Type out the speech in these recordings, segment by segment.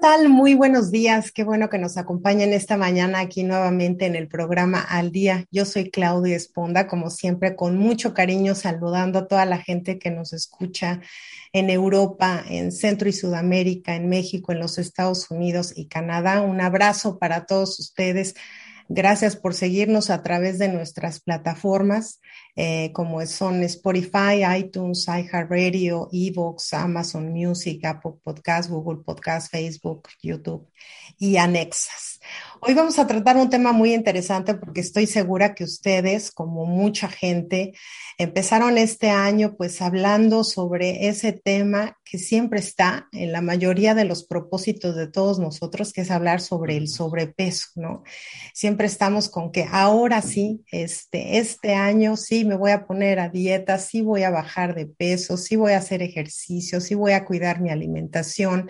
tal? Muy buenos días. Qué bueno que nos acompañen esta mañana aquí nuevamente en el programa Al Día. Yo soy Claudia Esponda, como siempre, con mucho cariño saludando a toda la gente que nos escucha en Europa, en Centro y Sudamérica, en México, en los Estados Unidos y Canadá. Un abrazo para todos ustedes. Gracias por seguirnos a través de nuestras plataformas, eh, como son Spotify, iTunes, iHeartRadio, Evox, Amazon Music, Apple Podcast, Google Podcast, Facebook, YouTube y anexas. Hoy vamos a tratar un tema muy interesante porque estoy segura que ustedes, como mucha gente, empezaron este año pues hablando sobre ese tema que siempre está en la mayoría de los propósitos de todos nosotros, que es hablar sobre el sobrepeso, ¿no? Siempre estamos con que ahora sí, este, este año sí me voy a poner a dieta, sí voy a bajar de peso, sí voy a hacer ejercicio, sí voy a cuidar mi alimentación,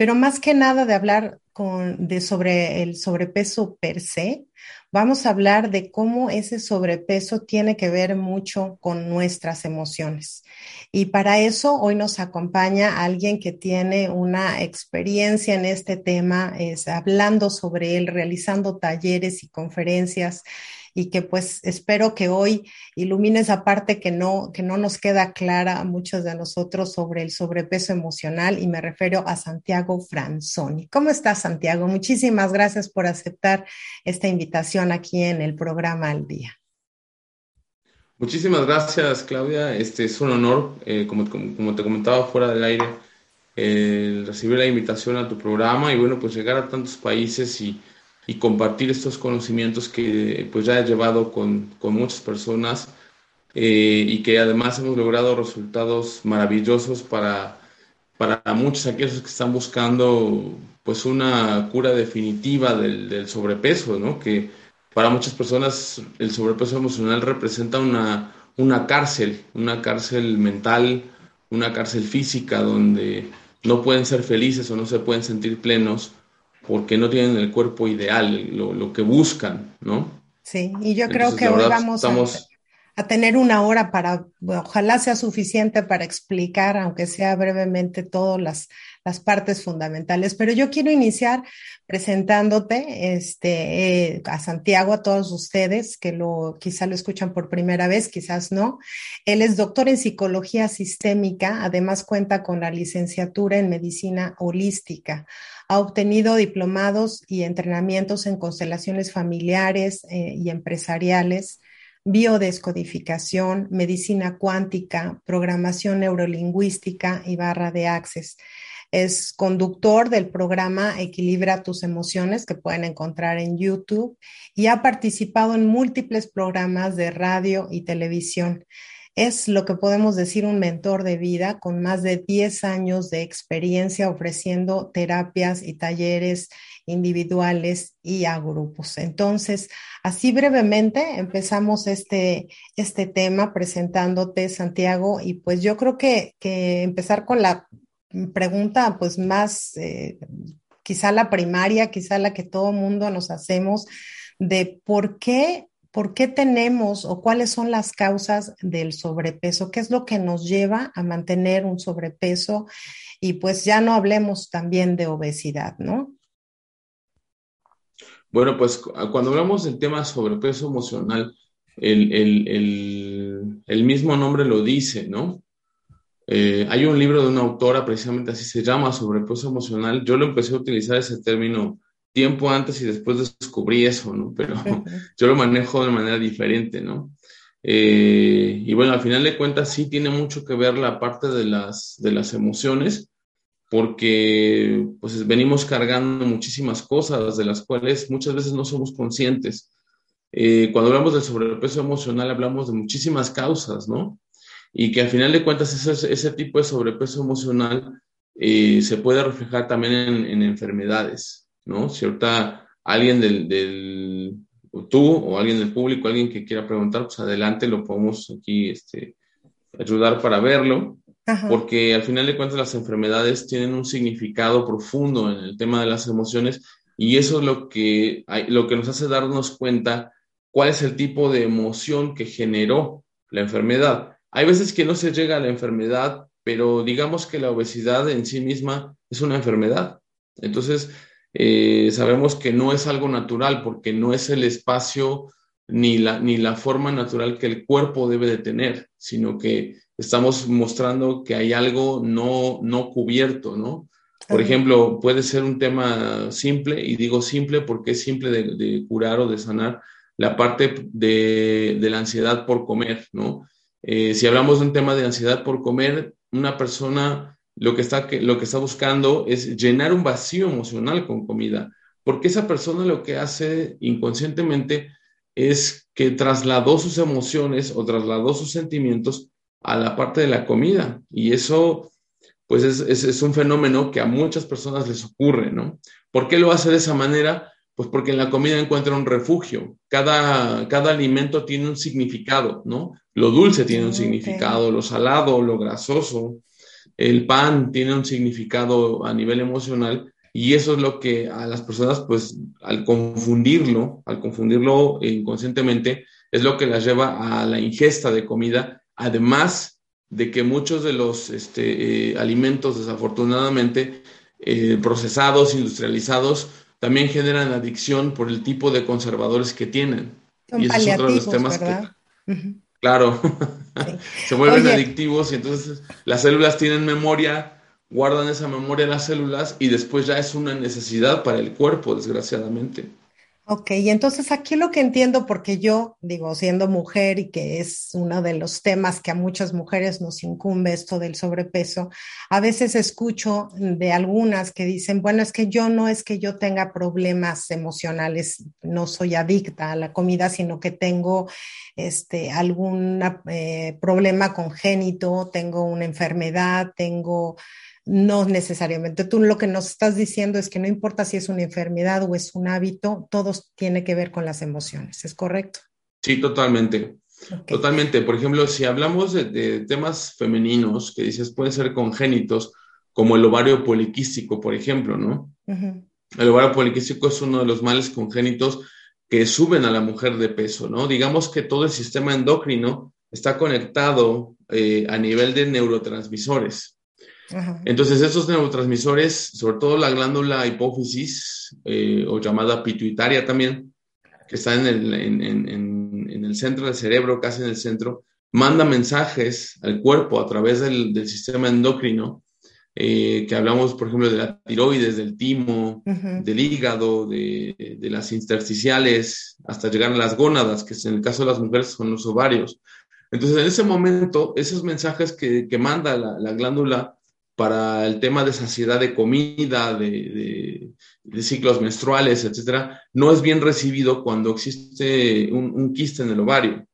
pero más que nada de hablar con, de sobre el sobrepeso per se, vamos a hablar de cómo ese sobrepeso tiene que ver mucho con nuestras emociones. Y para eso hoy nos acompaña alguien que tiene una experiencia en este tema, es hablando sobre él, realizando talleres y conferencias y que pues espero que hoy ilumine esa parte que no, que no nos queda clara a muchos de nosotros sobre el sobrepeso emocional y me refiero a Santiago Franzoni. ¿Cómo estás, Santiago? Muchísimas gracias por aceptar esta invitación aquí en el programa Al Día. Muchísimas gracias, Claudia. Este es un honor, eh, como, como, te comentaba fuera del aire, eh, recibir la invitación a tu programa y bueno, pues llegar a tantos países y, y compartir estos conocimientos que pues ya he llevado con, con muchas personas eh, y que además hemos logrado resultados maravillosos para, para muchos aquellos que están buscando pues una cura definitiva del, del sobrepeso, ¿no? Que para muchas personas el sobrepeso emocional representa una, una cárcel, una cárcel mental, una cárcel física donde no pueden ser felices o no se pueden sentir plenos porque no tienen el cuerpo ideal, lo, lo que buscan, ¿no? Sí, y yo creo Entonces, que hoy vamos estamos... a, a, tener una hora para, ojalá sea suficiente para explicar, aunque sea brevemente, todas las, las partes fundamentales. Pero yo quiero iniciar presentándote este, eh, a Santiago, a todos ustedes que lo, quizá lo escuchan por primera vez, quizás no. Él es doctor en psicología sistémica, además cuenta con la licenciatura en medicina holística. Ha obtenido diplomados y entrenamientos en constelaciones familiares eh, y empresariales, biodescodificación, medicina cuántica, programación neurolingüística y barra de access. Es conductor del programa Equilibra tus emociones que pueden encontrar en YouTube y ha participado en múltiples programas de radio y televisión. Es lo que podemos decir un mentor de vida con más de 10 años de experiencia ofreciendo terapias y talleres individuales y a grupos. Entonces, así brevemente empezamos este, este tema presentándote, Santiago, y pues yo creo que, que empezar con la pregunta pues más, eh, quizá la primaria, quizá la que todo mundo nos hacemos, de por qué ¿por qué tenemos o cuáles son las causas del sobrepeso? ¿Qué es lo que nos lleva a mantener un sobrepeso? Y pues ya no hablemos también de obesidad, ¿no? Bueno, pues cuando hablamos del tema sobrepeso emocional, el, el, el, el mismo nombre lo dice, ¿no? Eh, hay un libro de una autora, precisamente así se llama, sobrepeso emocional. Yo lo empecé a utilizar ese término tiempo antes y después descubrí eso, ¿no? Pero yo lo manejo de manera diferente, ¿no? Eh, y bueno, al final de cuentas sí tiene mucho que ver la parte de las, de las emociones, porque pues venimos cargando muchísimas cosas de las cuales muchas veces no somos conscientes. Eh, cuando hablamos del sobrepeso emocional hablamos de muchísimas causas, ¿no? Y que al final de cuentas ese, ese tipo de sobrepeso emocional eh, se puede reflejar también en, enfermedades, ¿no? Si ahorita alguien del, del, tú o alguien del público, alguien que quiera preguntar, pues adelante, lo podemos aquí este, ayudar para verlo, porque al final de cuentas las enfermedades tienen un significado profundo en el tema de las emociones y eso es lo que, lo que nos hace darnos cuenta cuál es el tipo de emoción que generó la enfermedad. Hay veces que no se llega a la enfermedad, pero digamos que la obesidad en sí misma es una enfermedad. Entonces, eh, sabemos que no es algo natural porque no es el espacio ni la, ni la forma natural que el cuerpo debe de tener, sino que estamos mostrando que hay algo no, no cubierto, ¿no? Por ejemplo, puede ser un tema simple, y digo simple porque es simple de, curar o de sanar la parte de, de la ansiedad por comer, ¿no? Eh, si hablamos de un tema de ansiedad por comer, una persona lo que, está, lo que está buscando es llenar un vacío emocional con comida, porque esa persona lo que hace inconscientemente es que trasladó sus emociones o trasladó sus sentimientos a la parte de la comida. Y eso, pues es, es, un fenómeno que a muchas personas les ocurre, ¿no? ¿Por qué lo hace de esa manera? Pues porque en la comida encuentra un refugio. Cada, cada alimento tiene un significado, ¿no? Lo dulce tiene un significado, lo salado, lo grasoso. El pan tiene un significado a nivel emocional y eso es lo que a las personas, pues al confundirlo, al confundirlo inconscientemente, es lo que las lleva a la ingesta de comida, además de que muchos de los este, eh, alimentos, desafortunadamente, eh, procesados, industrializados, también generan adicción por el tipo de conservadores que tienen. y ese es otro de los temas que... Claro, se vuelven adictivos y entonces las células tienen memoria, guardan esa memoria en las células y después ya es una necesidad para el cuerpo, desgraciadamente. Ok, y entonces aquí lo que entiendo, porque yo digo, siendo mujer y que es uno de los temas que a muchas mujeres nos incumbe esto del sobrepeso, a veces escucho de algunas que dicen, bueno, es que yo no es que yo tenga problemas emocionales, no soy adicta a la comida, sino que tengo este, algún eh, problema congénito, tengo una enfermedad, tengo no necesariamente. Tú lo que nos estás diciendo es que no importa si es una enfermedad o es un hábito, todo tiene que ver con las emociones, ¿es correcto? Sí, totalmente. Totalmente. Por ejemplo, si hablamos de, temas femeninos que dices pueden ser congénitos, como el ovario poliquístico, por ejemplo, ¿no? El ovario poliquístico es uno de los males congénitos que suben a la mujer de peso, ¿no? Digamos que todo el sistema endocrino está conectado eh, a nivel de neurotransmisores. Entonces, estos neurotransmisores, sobre todo la glándula hipófisis eh, o llamada pituitaria también, que está en el, en, el, centro del cerebro, casi en el centro, manda mensajes al cuerpo a través del, sistema endocrino, eh, que hablamos, por ejemplo, de la tiroides, del timo, del hígado, de, las intersticiales, hasta llegar a las gónadas, que en el caso de las mujeres son los ovarios. Entonces, en ese momento, esos mensajes que, manda la glándula para el tema de saciedad de comida, de, ciclos menstruales, etcétera, no es bien recibido cuando existe un, quiste en el ovario.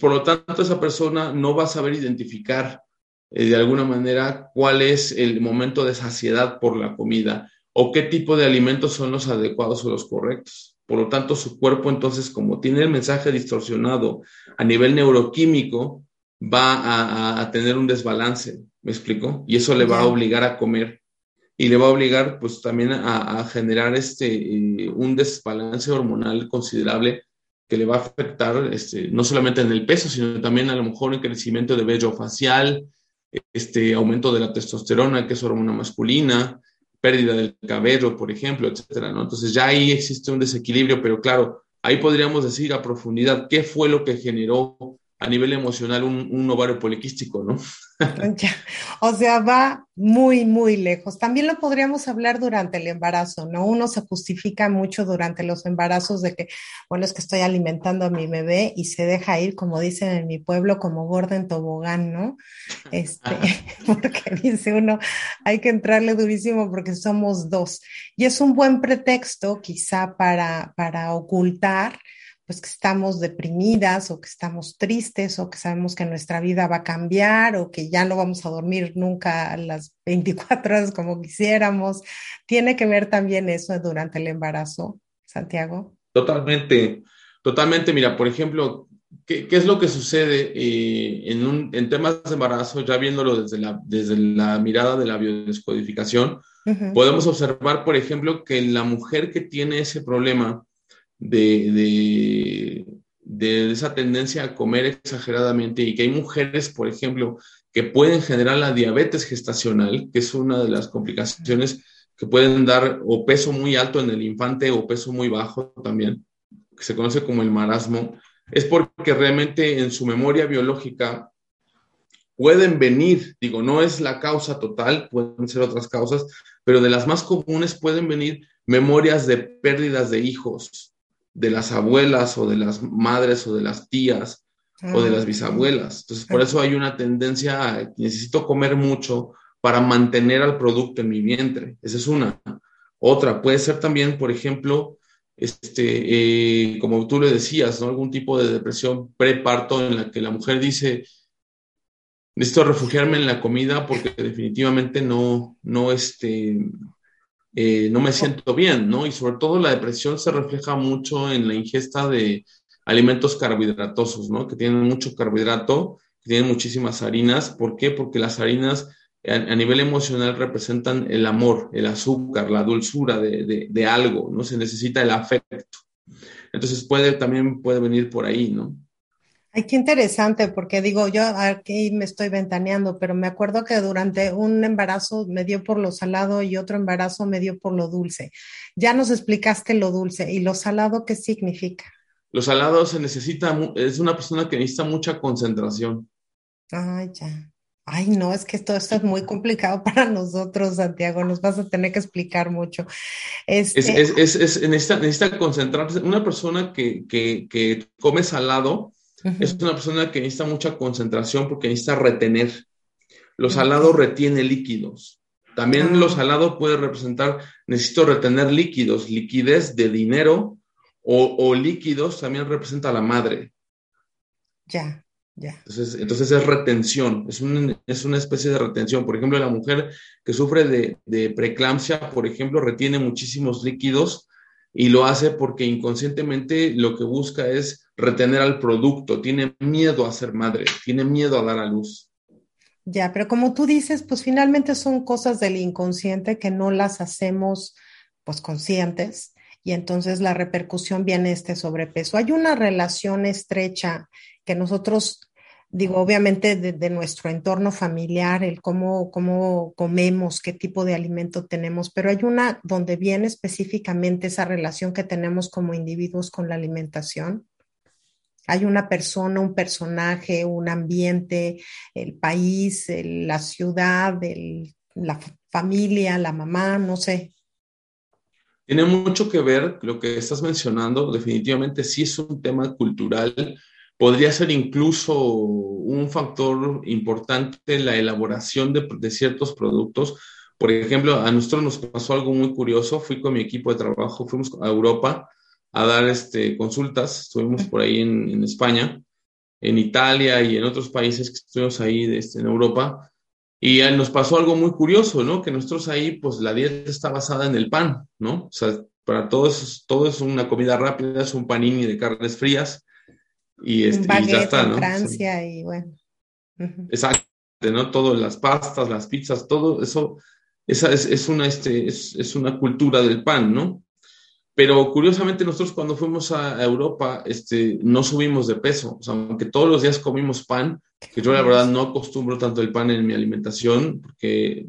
Por lo tanto, esa persona no va a saber identificar eh, de alguna manera cuál es el momento de saciedad por la comida o qué tipo de alimentos son los adecuados o los correctos. Por lo tanto, su cuerpo entonces, como tiene el mensaje distorsionado a nivel neuroquímico, va a tener un desbalance. ¿Me explico? Y eso le va a obligar a comer y le va a obligar pues también a, generar este, eh, un desbalance hormonal considerable que le va a afectar este, no solamente en el peso, sino también a lo mejor en crecimiento de vello facial, este aumento de la testosterona, que es hormona masculina, pérdida del cabello, por ejemplo, etcétera, ¿no? Entonces ya ahí existe un desequilibrio, pero claro, ahí podríamos decir a profundidad qué fue lo que generó a nivel emocional un, un ovario poliquístico, ¿no? o sea, va muy, muy lejos. También lo podríamos hablar durante el embarazo, ¿no? Uno se justifica mucho durante los embarazos de que, bueno, es que estoy alimentando a mi bebé y se deja ir, como dicen en mi pueblo, como gorda en tobogán, ¿no? Este, porque dice uno, hay que entrarle durísimo porque somos dos. Y es un buen pretexto quizá para, para ocultar pues que estamos deprimidas o que estamos tristes o que sabemos que nuestra vida va a cambiar o que ya no vamos a dormir nunca a las 24 horas como quisiéramos. ¿Tiene que ver también eso durante el embarazo, Santiago? Totalmente, totalmente. Mira, por ejemplo, ¿qué, es lo que sucede eh, en, un, en, temas de embarazo, ya viéndolo desde la, desde la mirada de la biodescodificación? Podemos observar, por ejemplo, que la mujer que tiene ese problema, de, de, esa tendencia a comer exageradamente y que hay mujeres, por ejemplo, que pueden generar la diabetes gestacional, que es una de las complicaciones que pueden dar o peso muy alto en el infante o peso muy bajo también, que se conoce como el marasmo, es porque realmente en su memoria biológica pueden venir, digo, no es la causa total, pueden ser otras causas, pero de las más comunes pueden venir memorias de pérdidas de hijos, de las abuelas o de las madres o de las tías o de las ah, bisabuelas. Entonces, por eso hay una tendencia a necesito comer mucho para mantener al producto en mi vientre. Esa es una. Otra puede ser también, por ejemplo, este, eh, como tú le decías, ¿no? algún tipo de depresión preparto en la que la mujer dice, necesito refugiarme en la comida porque definitivamente no, no, este, eh, no me siento bien, ¿no? Y sobre todo la depresión se refleja mucho en la ingesta de alimentos carbohidratosos, ¿no? Que tienen mucho carbohidrato, que tienen muchísimas harinas. ¿Por qué? Porque las harinas a, nivel emocional representan el amor, el azúcar, la dulzura de, de algo, ¿no? Se necesita el afecto. Entonces puede, también puede venir por ahí, ¿no? Ay, qué interesante, porque digo, yo aquí me estoy ventaneando, pero me acuerdo que durante un embarazo me dio por lo salado y otro embarazo me dio por lo dulce. Ya nos explicaste lo dulce y lo salado, ¿qué significa? Lo salado se necesita, es una persona que necesita mucha concentración. Ay, ya. Ay, no, es que esto, esto es muy complicado para nosotros, Santiago. Nos vas a tener que explicar mucho. Este... Es, es, es, necesita, necesita, concentrarse. Una persona que, que, que come salado es una persona que necesita mucha concentración porque necesita retener. Lo salado retiene líquidos. También lo salado puede representar, necesito retener líquidos, liquidez de dinero o, líquidos también representa la madre. Ya, ya. Entonces, entonces es retención, es, es, una especie de retención. Por ejemplo, la mujer que sufre de, de preeclampsia, por ejemplo, retiene muchísimos líquidos y lo hace porque inconscientemente lo que busca es retener al producto, tiene miedo a ser madre, tiene miedo a dar a luz. Ya, pero como tú dices, pues finalmente son cosas del inconsciente que no las hacemos pues conscientes y entonces la repercusión viene este sobrepeso. Hay una relación estrecha que nosotros digo, obviamente de, nuestro entorno familiar, el cómo, cómo comemos, qué tipo de alimento tenemos, pero hay una donde viene específicamente esa relación que tenemos como individuos con la alimentación. Hay una persona, un personaje, un ambiente, el país, la ciudad, la familia, la mamá, no sé. Tiene mucho que ver lo que estás mencionando, definitivamente sí es un tema cultural, podría ser incluso un factor importante la elaboración de, ciertos productos. Por ejemplo, a nosotros nos pasó algo muy curioso. Fui con mi equipo de trabajo, fuimos a Europa a dar este, consultas. Estuvimos por ahí en, España, en Italia y en otros países que estuvimos ahí este, en Europa. Y nos pasó algo muy curioso, ¿no? Que nosotros ahí, pues la dieta está basada en el pan, ¿no? O sea, para todos, todo es una comida rápida, es un panini de carnes frías y, este, ya está, ¿no? Francia y bueno. Exacto, ¿no? Todo, las pastas, las pizzas, todo eso, esa es, es una, este, es, es, una cultura del pan, ¿no? Pero curiosamente nosotros cuando fuimos a Europa, este, no subimos de peso, o sea, aunque todos los días comimos pan, que yo la verdad no acostumbro tanto el pan en mi alimentación, porque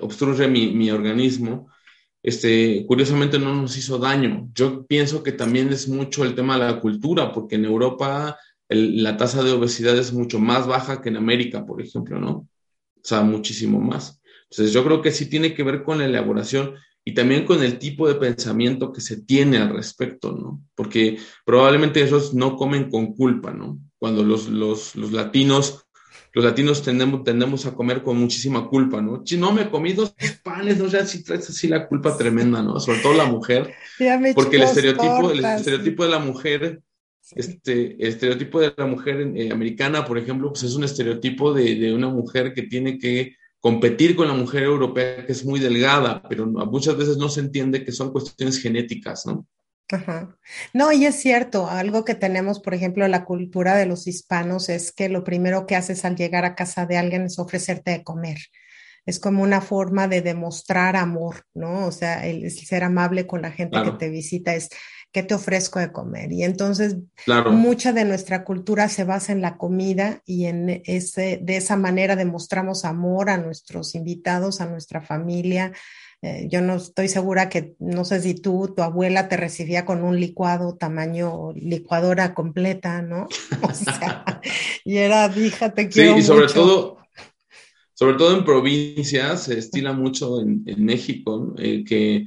obstruye mi, mi organismo, este, curiosamente no nos hizo daño. Yo pienso que también es mucho el tema de la cultura, porque en Europa la tasa de obesidad es mucho más baja que en América, por ejemplo, ¿no? O sea, muchísimo más. Entonces, yo creo que sí tiene que ver con la elaboración y también con el tipo de pensamiento que se tiene al respecto, ¿no? Porque probablemente ellos no comen con culpa, ¿no? Cuando los, los, los latinos, los latinos tendemos, tendemos a comer con muchísima culpa, ¿no? Si no me comí dos panes, ¿no? Ya sí traes así la culpa tremenda, ¿no? Sobre todo la mujer. porque el estereotipo, el estereotipo de la mujer este, el estereotipo de la mujer eh, americana, por ejemplo, pues es un estereotipo de, de, una mujer que tiene que competir con la mujer europea, que es muy delgada, pero muchas veces no se entiende que son cuestiones genéticas, ¿no? Ajá. No, y es cierto, algo que tenemos, por ejemplo, en la cultura de los hispanos es que lo primero que haces al llegar a casa de alguien es ofrecerte de comer. Es como una forma de demostrar amor, ¿no? O sea, el, ser amable con la gente que te visita es ¿qué te ofrezco de comer? Y entonces mucha de nuestra cultura se basa en la comida y en ese, de esa manera demostramos amor a nuestros invitados, a nuestra familia. Eh, yo no estoy segura que, no sé si tú, tu abuela te recibía con un licuado tamaño licuadora completa, ¿no? O sea, y era, fíjate, Sí, y sobre todo, sobre todo en provincias, se estila mucho en, México, eh, que,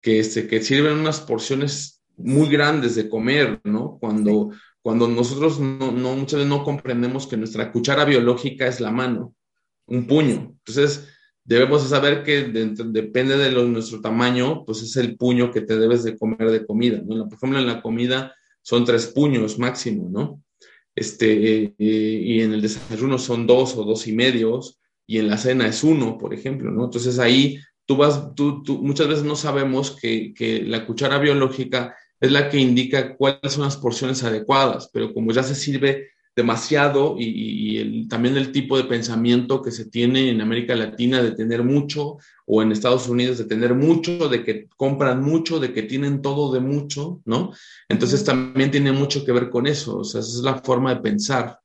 que, este, que sirven unas porciones muy grandes de comer, ¿no? Cuando, cuando nosotros no, no, muchas veces no comprendemos que nuestra cuchara biológica es la mano, un puño. Entonces, debemos saber que depende de nuestro tamaño, pues es el puño que te debes de comer de comida, ¿no? Por ejemplo, en la comida son tres puños máximo, ¿no? Este, eh, y en el desayuno son dos o dos y medios, y en la cena es uno, por ejemplo, ¿no? Entonces ahí tú vas, tú, tú muchas veces no sabemos que, que la cuchara biológica es la que indica cuáles son las porciones adecuadas, pero como ya se sirve demasiado y, también el tipo de pensamiento que se tiene en América Latina de tener mucho o en Estados Unidos de tener mucho, de que compran mucho, de que tienen todo de mucho, ¿no? Entonces también tiene mucho que ver con eso, o sea, esa es la forma de pensar.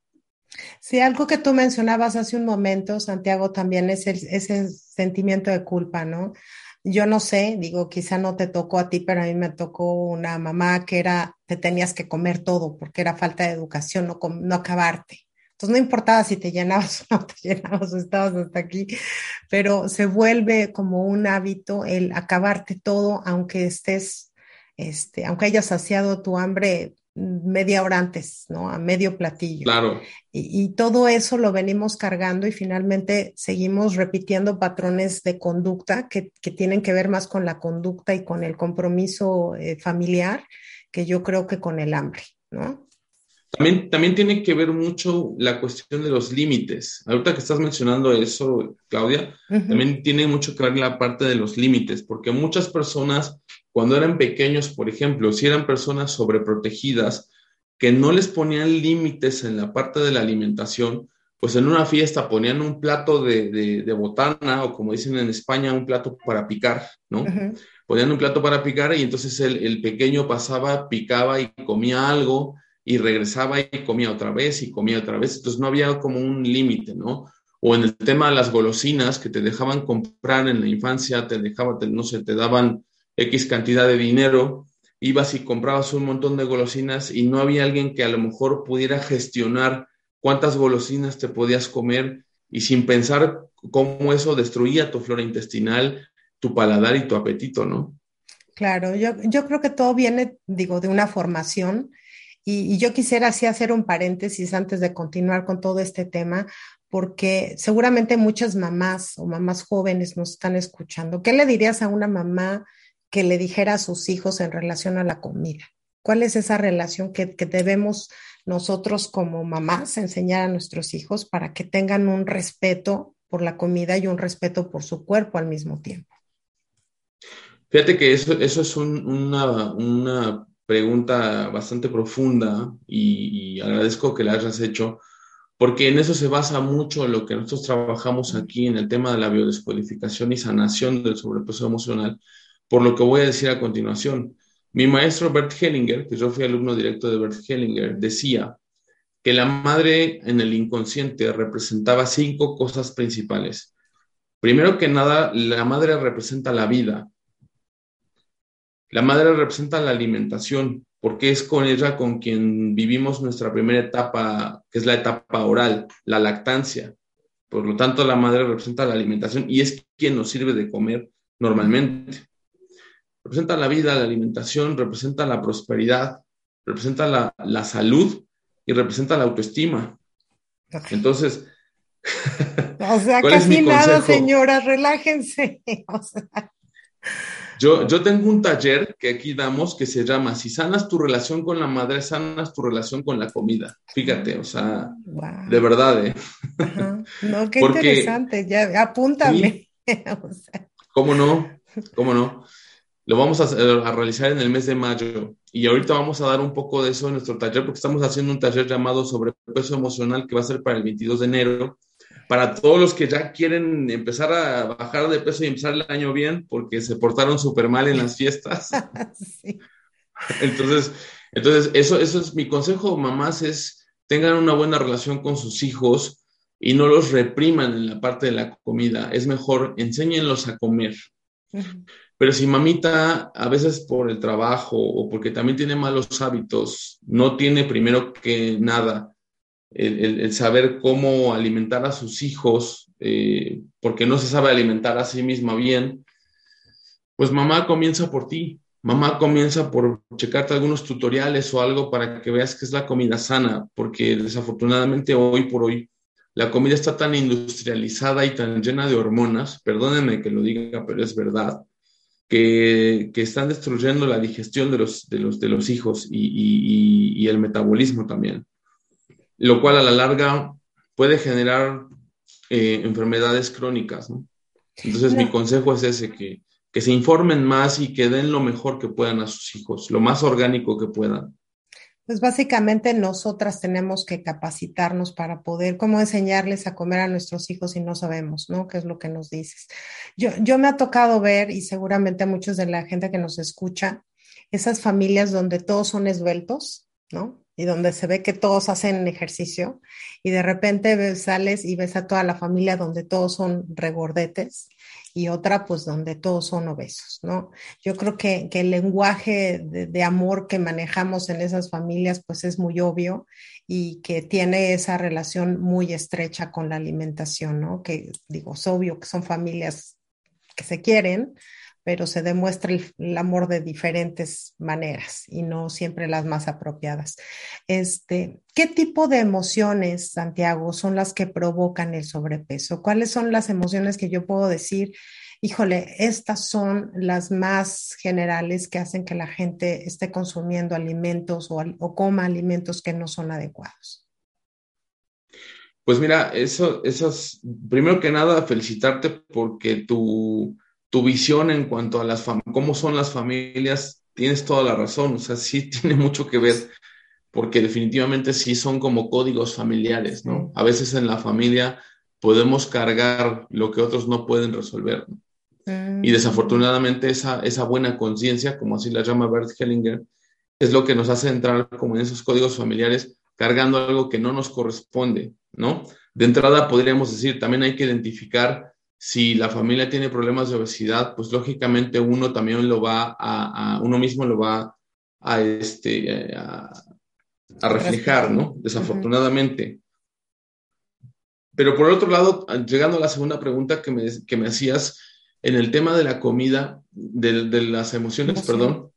Sí, algo que tú mencionabas hace un momento, Santiago, también es ese sentimiento de culpa, ¿no? Yo no sé, digo, quizá no te tocó a ti, pero a mí me tocó una mamá que era, te tenías que comer todo porque era falta de educación, no, no acabarte. Entonces no importaba si te llenabas o no te llenabas o estabas hasta aquí, pero se vuelve como un hábito el acabarte todo, aunque estés, este, aunque hayas saciado tu hambre media hora antes, ¿no? A medio platillo. Claro. Y, todo eso lo venimos cargando y finalmente seguimos repitiendo patrones de conducta que, tienen que ver más con la conducta y con el compromiso eh, familiar que yo creo que con el hambre, ¿no? También, también tiene que ver mucho la cuestión de los límites. Ahorita que estás mencionando eso, Claudia, también tiene mucho que ver la parte de los límites, porque muchas personas cuando eran pequeños, por ejemplo, si eran personas sobreprotegidas, que no les ponían límites en la parte de la alimentación, pues en una fiesta ponían un plato de, botana o como dicen en España, un plato para picar, ¿no? Ponían un plato para picar y entonces el, pequeño pasaba, picaba y comía algo y regresaba y comía otra vez y comía otra vez. Entonces no había como un límite, ¿no? O en el tema de las golosinas que te dejaban comprar en la infancia, te dejaban, no sé, te daban X cantidad de dinero, ibas y comprabas un montón de golosinas y no había alguien que a lo mejor pudiera gestionar cuántas golosinas te podías comer y sin pensar cómo eso destruía tu flora intestinal, tu paladar y tu apetito, ¿no? Claro, yo, yo creo que todo viene, digo, de una formación y, y, yo quisiera así hacer un paréntesis antes de continuar con todo este tema, porque seguramente muchas mamás o mamás jóvenes nos están escuchando. ¿Qué le dirías a una mamá que le dijera a sus hijos en relación a la comida? ¿Cuál es esa relación que, debemos nosotros como mamás enseñar a nuestros hijos para que tengan un respeto por la comida y un respeto por su cuerpo al mismo tiempo? Fíjate que eso, eso es una, pregunta bastante profunda y, y, agradezco que la hayas hecho, porque en eso se basa mucho lo que nosotros trabajamos aquí en el tema de la biodescodificación y sanación del sobrepeso emocional, por lo que voy a decir a continuación. Mi maestro Bert Hellinger, que yo fui alumno directo de Bert Hellinger, decía que la madre en el inconsciente representaba cinco cosas principales. Primero que nada, la madre representa la vida. La madre representa la alimentación, porque es con ella con quien vivimos nuestra primera etapa, que es la etapa oral, la lactancia. Por lo tanto, la madre representa la alimentación y es quien nos sirve de comer normalmente. Representa la vida, la alimentación, representa la prosperidad, representa la, salud y representa la autoestima. Entonces, o sea, casi nada, señora, relájense. yo, yo tengo un taller que aquí damos que se llama Si sanas tu relación con la madre, sanas tu relación con la comida. Fíjate, o sea, de verdad, ¿eh? No, qué interesante, ya, apúntame. ¿Cómo no? ¿Cómo no? Lo vamos a, a, realizar en el mes de mayo y ahorita vamos a dar un poco de eso en nuestro taller porque estamos haciendo un taller llamado sobrepeso emocional que va a ser para el 22 de enero. Para todos los que ya quieren empezar a bajar de peso y empezar el año bien porque se portaron súper mal en las fiestas. Entonces, entonces eso, eso es mi consejo, mamás, es tengan una buena relación con sus hijos y no los repriman en la parte de la comida. Es mejor, enséñenlos a comer. Pero si mamita, a veces por el trabajo o porque también tiene malos hábitos, no tiene primero que nada el, saber cómo alimentar a sus hijos, eh, porque no se sabe alimentar a sí misma bien, pues mamá comienza por ti. Mamá comienza por checarte algunos tutoriales o algo para que veas qué es la comida sana, porque desafortunadamente hoy por hoy la comida está tan industrializada y tan llena de hormonas, perdónenme que lo diga, pero es verdad, que, están destruyendo la digestión de los, de los, de los hijos y, el metabolismo también, lo cual a la larga puede generar eh, enfermedades crónicas. Entonces mi consejo es ese, que, que se informen más y que den lo mejor que puedan a sus hijos, lo más orgánico que puedan. Pues básicamente nosotras tenemos que capacitarnos para poder, cómo enseñarles a comer a nuestros hijos si no sabemos, ¿no? ¿Qué es lo que nos dices? Yo, yo me ha tocado ver, y seguramente muchos de la gente que nos escucha, esas familias donde todos son esbeltos, ¿no? Y donde se ve que todos hacen ejercicio y de repente sales y ves a toda la familia donde todos son regordetes y otra pues donde todos son obesos, ¿no? Yo creo que, el lenguaje de, amor que manejamos en esas familias pues es muy obvio y que tiene esa relación muy estrecha con la alimentación, ¿no? Que digo, es obvio que son familias que se quieren, pero se demuestra el, amor de diferentes maneras y no siempre las más apropiadas. Este, ¿Qué tipo de emociones, Santiago, son las que provocan el sobrepeso? ¿Cuáles son las emociones que yo puedo decir? Híjole, estas son las más generales que hacen que la gente esté consumiendo alimentos o, o coma alimentos que no son adecuados. Pues mira, eso, eso es, primero que nada, felicitarte porque tu, tu visión en cuanto a las cómo son las familias, tienes toda la razón, o sea, sí tiene mucho que ver, porque definitivamente sí son como códigos familiares, ¿no? A veces en la familia podemos cargar lo que otros no pueden resolver. Y mm. desafortunadamente esa, esa buena conciencia, como así la llama Bert Hellinger, es lo que nos hace entrar como en esos códigos familiares cargando algo que no nos corresponde, ¿no? De entrada podríamos decir, también hay que identificar si la familia tiene problemas de obesidad, pues lógicamente uno también lo va a, uno mismo lo va a, este, a, reflejar, ¿no? Desafortunadamente. Pero por otro lado, llegando a la segunda pregunta que me, que me hacías, en el tema de la comida, de, las emociones, perdón,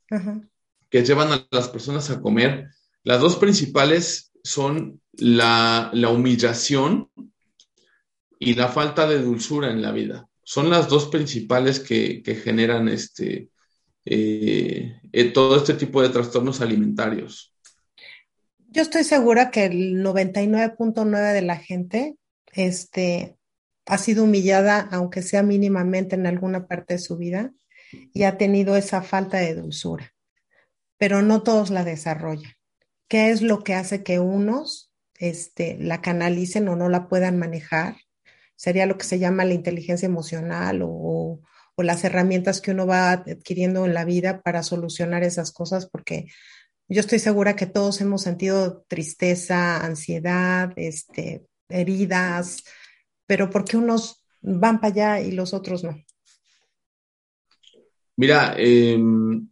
que llevan a las personas a comer, las dos principales son la, la humillación y la falta de dulzura en la vida. Son las dos principales que, generan este, eh, eh, todo este tipo de trastornos alimentarios. Yo estoy segura que el 99.9 de la gente este, ha sido humillada, aunque sea mínimamente en alguna parte de su vida, y ha tenido esa falta de dulzura, pero no todos la desarrollan. ¿Qué es lo que hace que unos este, la canalicen o no la puedan manejar? Sería lo que se llama la inteligencia emocional o, las herramientas que uno va adquiriendo en la vida para solucionar esas cosas, porque yo estoy segura que todos hemos sentido tristeza, ansiedad, este, heridas, pero ¿por qué unos van para allá y los otros no? Mira, em,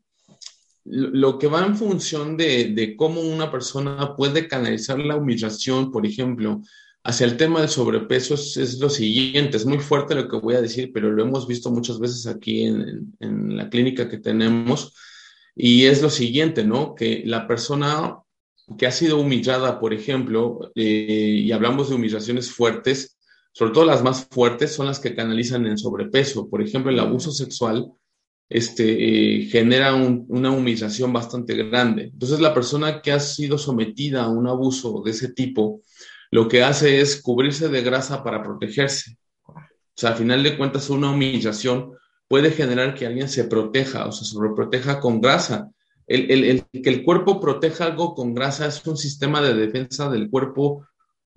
lo que va en función de, de, cómo una persona puede canalizar la humillación, por ejemplo, hacia el tema del sobrepeso es, lo siguiente. Es muy fuerte lo que voy a decir, pero lo hemos visto muchas veces aquí en, en la clínica que tenemos. Y es lo siguiente, ¿no? Que la persona que ha sido humillada, por ejemplo, eh, y hablamos de humillaciones fuertes, sobre todo las más fuertes son las que canalizan en sobrepeso. Por ejemplo, el abuso sexual este, eh, genera una humillación bastante grande. Entonces, la persona que ha sido sometida a un abuso de ese tipo, lo que hace es cubrirse de grasa para protegerse. O sea, al final de cuentas, una humillación puede generar que alguien se proteja, o sea, se sobreproteja con grasa. El, que el cuerpo proteja algo con grasa es un sistema de defensa del cuerpo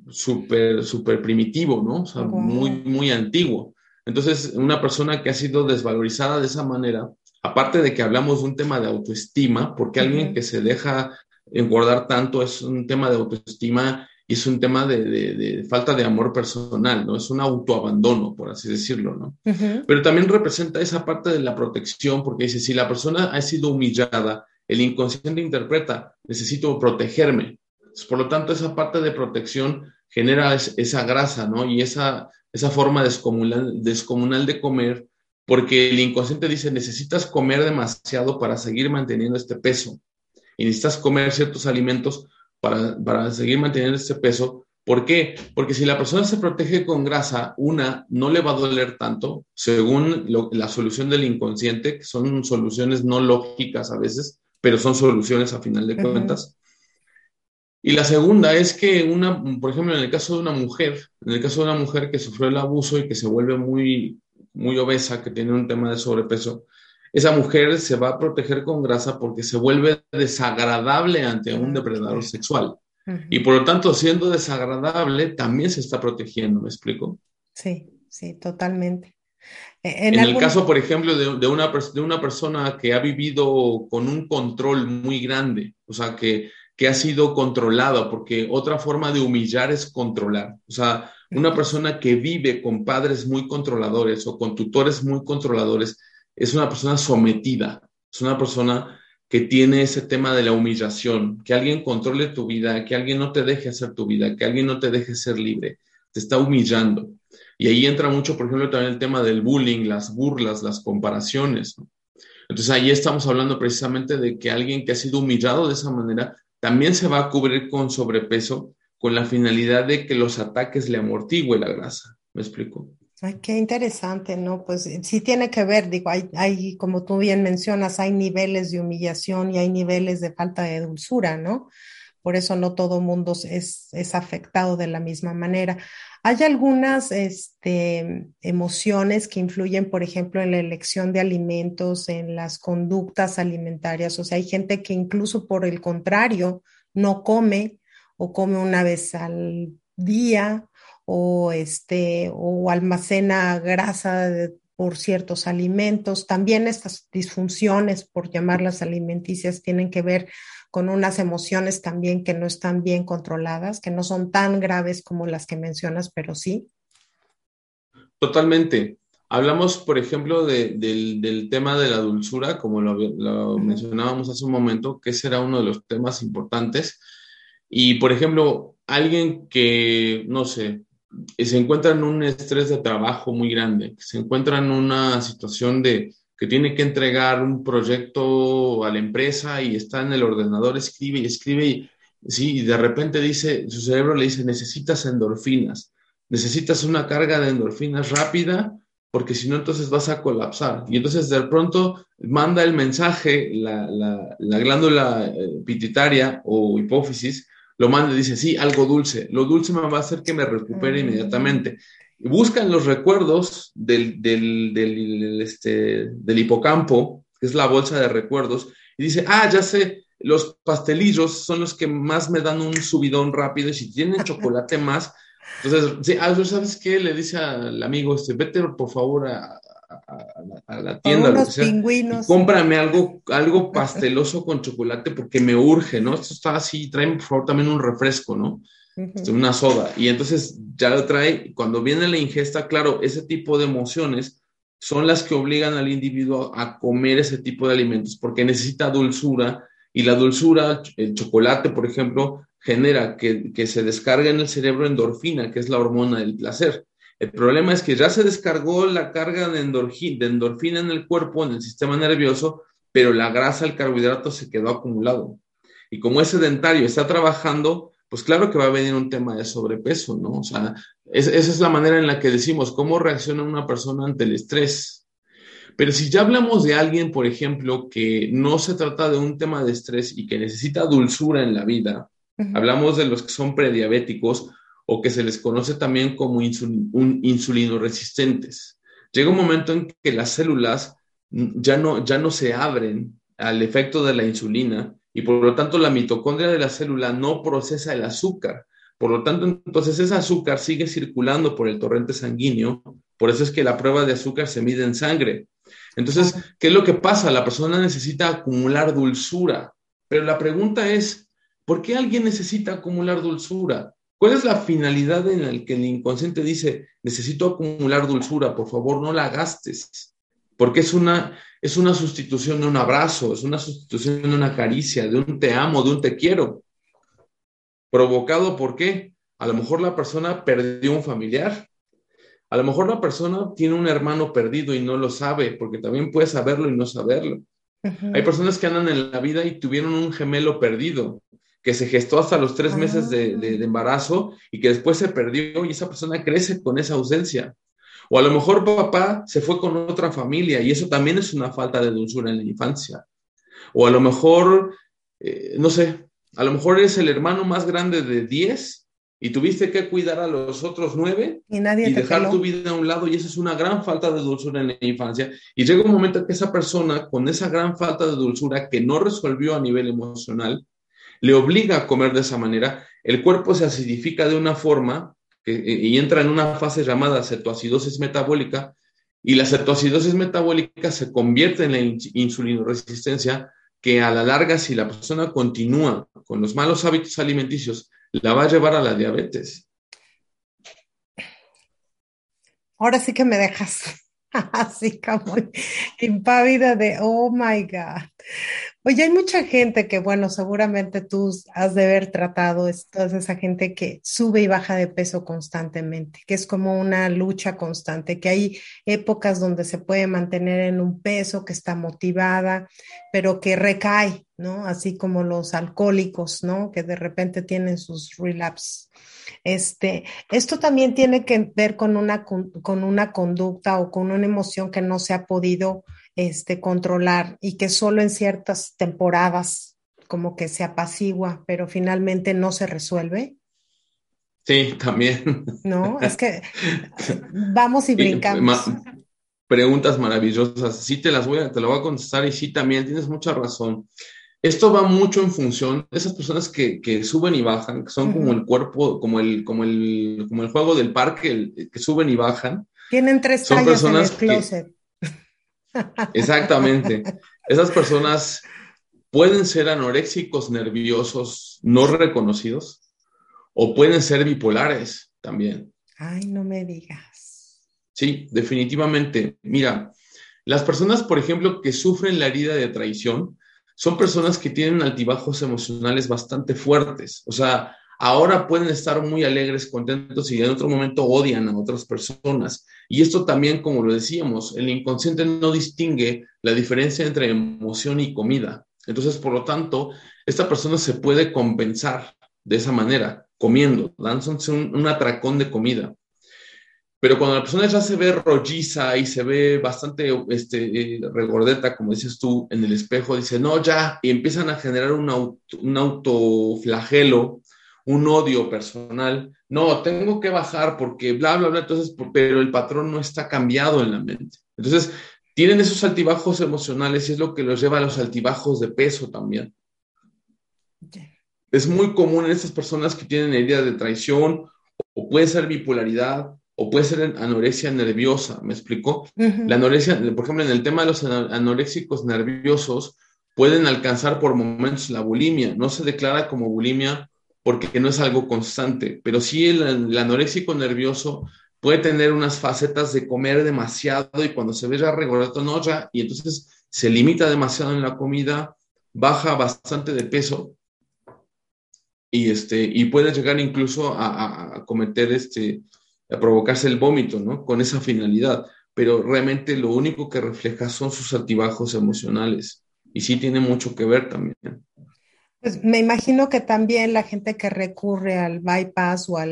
súper, súper primitivo, ¿no? O sea, muy, muy antiguo. Entonces, una persona que ha sido desvalorizada de esa manera, aparte de que hablamos de un tema de autoestima, porque alguien que se deja engordar tanto es un tema de autoestima y es un tema de, falta de amor personal, ¿no? Es un autoabandono, por así decirlo, ¿no? Pero también representa esa parte de la protección, porque dice, si la persona ha sido humillada, el inconsciente interpreta, necesito protegerme. Por lo tanto, esa parte de protección genera esa grasa, ¿no? Y esa, esa forma descomunal, descomunal de comer, porque el inconsciente dice, necesitas comer demasiado para seguir manteniendo este peso. Y necesitas comer ciertos alimentos para, seguir manteniendo este peso. ¿Por qué? Porque si la persona se protege con grasa, una, no le va a doler tanto, según la solución del inconsciente, que son soluciones no lógicas a veces, pero son soluciones a final de cuentas. Y la segunda es que una, por ejemplo, en el caso de una mujer, en el caso de una mujer que sufrió el abuso y que se vuelve muy, muy obesa, que tiene un tema de sobrepeso, esa mujer se va a proteger con grasa porque se vuelve desagradable ante un depredador sexual. Y por lo tanto, siendo desagradable, también se está protegiendo, ¿me explico? Sí, sí, totalmente. E, en, el caso, por ejemplo, de, una, de una persona que ha vivido con un control muy grande, o sea, que, que ha sido controlada, porque otra forma de humillar es controlar. O sea, una persona que vive con padres muy controladores o con tutores muy controladores, es una persona sometida, es una persona que tiene ese tema de la humillación, que alguien controle tu vida, que alguien no te deje hacer tu vida, que alguien no te deje ser libre, te está humillando. Y ahí entra mucho, por ejemplo, también el tema del bullying, las burlas, las comparaciones. Entonces ahí estamos hablando precisamente de que alguien que ha sido humillado de esa manera también se va a cubrir con sobrepeso con la finalidad de que los ataques le amortigüe la grasa. ¿Me explico? Ay, qué interesante, ¿no? Pues eh, sí tiene que ver, digo, hay, hay, como tú bien mencionas, hay niveles de humillación y hay niveles de falta de dulzura, ¿no? Por eso no todo mundo es, es afectado de la misma manera. Hay algunas este, emociones que influyen, por ejemplo, en la elección de alimentos, en las conductas alimentarias. O sea, hay gente que incluso por el contrario no come o come una vez al día o, este, o almacena grasa por ciertos alimentos. También estas disfunciones, por llamarlas alimenticias, tienen que ver con unas emociones también que no están bien controladas, que no son tan graves como las que mencionas, pero sí. Totalmente. Hablamos, por ejemplo, del, tema de la dulzura, como lo, mencionábamos hace un momento, que ese era uno de los temas importantes. Y, por ejemplo, alguien que, no sé, se encuentra en un estrés de trabajo muy grande, se encuentra en una situación de que tiene que entregar un proyecto a la empresa y está en el ordenador, escribe y escribe y, sí, y de repente dice, su cerebro le dice, necesitas endorfinas, necesitas una carga de endorfinas rápida porque si no entonces vas a colapsar. Y entonces de pronto manda el mensaje, la, la glándula eh, pituitaria o hipófisis, lo manda y dice, sí, algo dulce. Lo dulce me va a hacer que me recupere inmediatamente. buscan los recuerdos del, del, este, del hipocampo, que es la bolsa de recuerdos, y dice, ah, ya sé, los pastelillos son los que más me dan un subidón rápido y si tienen chocolate más, entonces, sí, ah, ¿sabes qué? Le dice al amigo, este, vete por favor a, a, la tienda, lo pingüinos. cómprame algo, algo pasteloso con chocolate porque me urge, ¿no? Esto está así, tráeme por favor también un refresco, ¿no? Este, una soda. Y entonces ya lo trae, cuando viene la ingesta, claro, ese tipo de emociones son las que obligan al individuo a comer ese tipo de alimentos porque necesita dulzura y la dulzura, el chocolate, por ejemplo, genera que, que se descargue en el cerebro endorfina, que es la hormona del placer. El problema es que ya se descargó la carga de, de endorfina en el cuerpo, en el sistema nervioso, pero la grasa, el carbohidrato se quedó acumulado. Y como es sedentario, está trabajando, pues claro que va a venir un tema de sobrepeso, ¿no? O sea, esa es la manera en la que decimos cómo reacciona una persona ante el estrés. Pero si ya hablamos de alguien, por ejemplo, que no se trata de un tema de estrés y que necesita dulzura en la vida, hablamos de los que son prediabéticos o que se les conoce también como un insulino resistentes. Llega un momento en que las células ya no, ya no se abren al efecto de la insulina y por lo tanto la mitocondria de la célula no procesa el azúcar. Por lo tanto, entonces ese azúcar sigue circulando por el torrente sanguíneo. Por eso es que la prueba de azúcar se mide en sangre. Entonces, ¿qué es lo que pasa? La persona necesita acumular dulzura. Pero la pregunta es, ¿por qué alguien necesita acumular dulzura? ¿Cuál es la finalidad en la que el inconsciente dice, necesito acumular dulzura, por favor, no la gastes? Porque es una, es una sustitución de un abrazo, es una sustitución de una caricia, de un te amo, de un te quiero. ¿Provocado por qué? A lo mejor la persona perdió un familiar. A lo mejor la persona tiene un hermano perdido y no lo sabe, porque también puede saberlo y no saberlo. Hay personas que andan en la vida y tuvieron un gemelo perdido, que se gestó hasta los tres meses de, de, embarazo y que después se perdió y esa persona crece con esa ausencia. O a lo mejor papá se fue con otra familia y eso también es una falta de dulzura en la infancia. O a lo mejor, eh, no sé, a lo mejor eres el hermano más grande de 10 y tuviste que cuidar a los otros nueve y, nadie dejar tu vida a un lado y eso es una gran falta de dulzura en la infancia. Y llega un momento en que esa persona con esa gran falta de dulzura que no resolvió a nivel emocional, le obliga a comer de esa manera, el cuerpo se acidifica de una forma y entra en una fase llamada cetoacidosis metabólica y la cetoacidosis metabólica se convierte en la insulinoresistencia que a la larga si la persona continúa con los malos hábitos alimenticios la va a llevar a la diabetes. Ahora sí que me dejas así como impávida de, oh my God. Oye, hay mucha gente que, bueno, seguramente tú has de haber tratado, es toda esa gente que sube y baja de peso constantemente, que es como una lucha constante, que hay épocas donde se puede mantener en un peso, que está motivada, pero que recae, ¿no? Así como los alcohólicos, ¿no? Que de repente tienen sus relapses. Este, esto también tiene que ver con una, con una conducta o con una emoción que no se ha podido este, controlar y que solo en ciertas temporadas como que se apacigua, pero finalmente no se resuelve. Sí, también. No, es que vamos y brincamos. preguntas maravillosas. Sí, te las voy a, te lo voy a contestar y sí, también tienes mucha razón. Esto va mucho en función de esas personas que, que suben y bajan, que son como el cuerpo, como el, como el, como el juego del parque, que suben y bajan. Tienen tres son tallas en el closet. Exactamente. Esas personas pueden ser anoréxicos nerviosos no reconocidos o pueden ser bipolares también. Ay, no me digas. Sí, definitivamente. Mira, las personas, por ejemplo, que sufren la herida de traición, son personas que tienen altibajos emocionales bastante fuertes. O sea, ahora pueden estar muy alegres, contentos y en otro momento odian a otras personas. Y esto también, como lo decíamos, el inconsciente no distingue la diferencia entre emoción y comida. Entonces, por lo tanto, esta persona se puede compensar de esa manera, comiendo, dándose un, atracón de comida. Pero cuando la persona ya se ve rolliza y se ve bastante este, eh, regordeta, como dices tú, en el espejo, dice, no, ya, y empiezan a generar un, un autoflagelo un odio personal, no, tengo que bajar porque bla, bla, bla, entonces, pero el patrón no está cambiado en la mente. Entonces, tienen esos altibajos emocionales y es lo que los lleva a los altibajos de peso también. Es muy común en estas personas que tienen heridas de traición o puede ser bipolaridad o puede ser anorexia nerviosa, ¿me explico? La anorexia, por ejemplo, en el tema de los anoréxicos nerviosos, pueden alcanzar por momentos la bulimia. No se declara como bulimia porque no es algo constante, pero sí el, anoréxico nervioso puede tener unas facetas de comer demasiado y cuando se ve ya regordado, no, ya, y entonces se limita demasiado en la comida, baja bastante de peso y, este, y puede llegar incluso a, a cometer, este, a provocarse el vómito, ¿no? Con esa finalidad. Pero realmente lo único que refleja son sus altibajos emocionales. Y sí tiene mucho que ver también. Pues me imagino que también la gente que recurre al bypass o a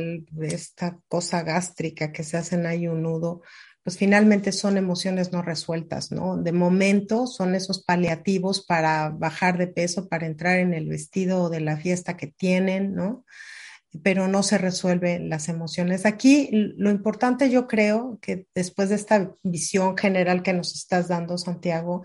esta cosa gástrica que se hacen ahí un nudo, pues finalmente son emociones no resueltas, ¿no? De momento son esos paliativos para bajar de peso, para entrar en el vestido de la fiesta que tienen, ¿no? Pero no se resuelven las emociones. Aquí lo importante yo creo que después de esta visión general que nos estás dando, Santiago,